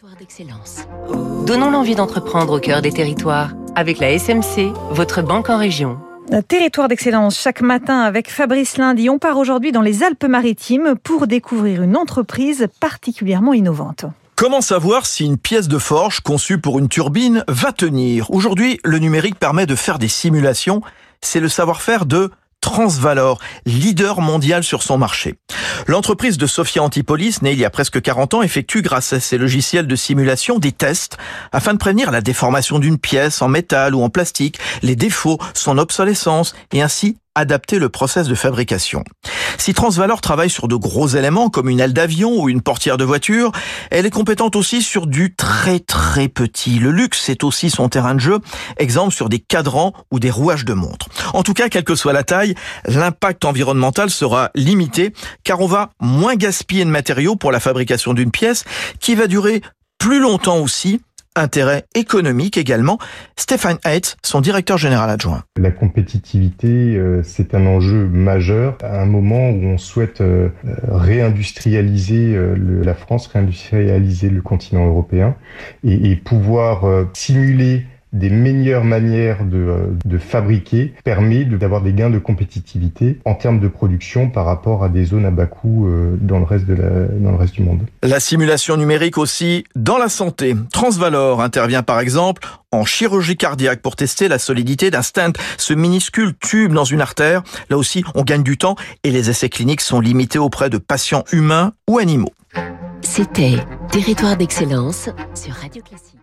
Territoire d'excellence. Donnons l'envie d'entreprendre au cœur des territoires avec la SMC, votre banque en région. Territoire d'excellence chaque matin avec Fabrice Lundi. On part aujourd'hui dans les Alpes-Maritimes pour découvrir une entreprise particulièrement innovante. Comment savoir si une pièce de forge conçue pour une turbine va tenir? Aujourd'hui, le numérique permet de faire des simulations. C'est le savoir-faire de Transvalor, leader mondial sur son marché. L'entreprise de Sofia Antipolis, née il y a presque 40 ans, effectue grâce à ses logiciels de simulation des tests afin de prévenir la déformation d'une pièce en métal ou en plastique, les défauts, son obsolescence et ainsi adapter le process de fabrication. Si Transvalor travaille sur de gros éléments comme une aile d'avion ou une portière de voiture, elle est compétente aussi sur du très très petit. Le luxe, c'est aussi son terrain de jeu, exemple sur des cadrans ou des rouages de montres. En tout cas, quelle que soit la taille, l'impact environnemental sera limité car on va moins gaspiller de matériaux pour la fabrication d'une pièce qui va durer plus longtemps aussi intérêt économique également. Stéphane Heitz, son directeur général adjoint. La compétitivité, euh, c'est un enjeu majeur à un moment où on souhaite euh, réindustrialiser euh, la France, réindustrialiser le continent européen et, et pouvoir simuler des meilleures manières de, euh, de fabriquer permet d'avoir des gains de compétitivité en termes de production par rapport à des zones à bas coût euh, dans le reste de la, dans le reste du monde. La simulation numérique aussi dans la santé. Transvalor intervient par exemple en chirurgie cardiaque pour tester la solidité d'un stent, ce minuscule tube dans une artère. Là aussi, on gagne du temps et les essais cliniques sont limités auprès de patients humains ou animaux. C'était Territoire d'excellence sur Radio Classique.